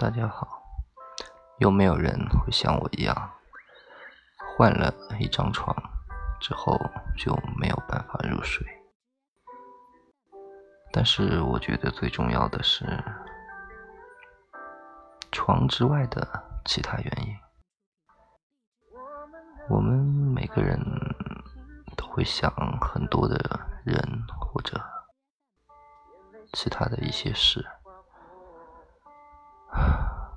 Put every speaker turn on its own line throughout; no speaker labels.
大家好。有没有人会像我一样，换了一张床之后就没有办法入睡？但是我觉得最重要的是床之外的其他原因。我们每个人都会想很多的人或者其他的一些事。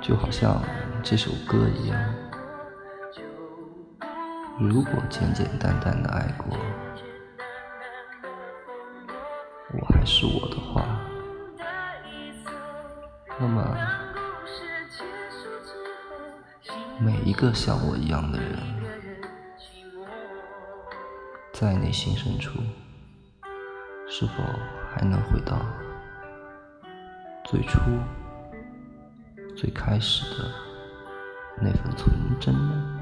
就好像这首歌一样，如果简简单单的爱过，我还是我的话，那么每一个像我一样的人。在内心深处是否还能回到最初最开始的那份纯真呢？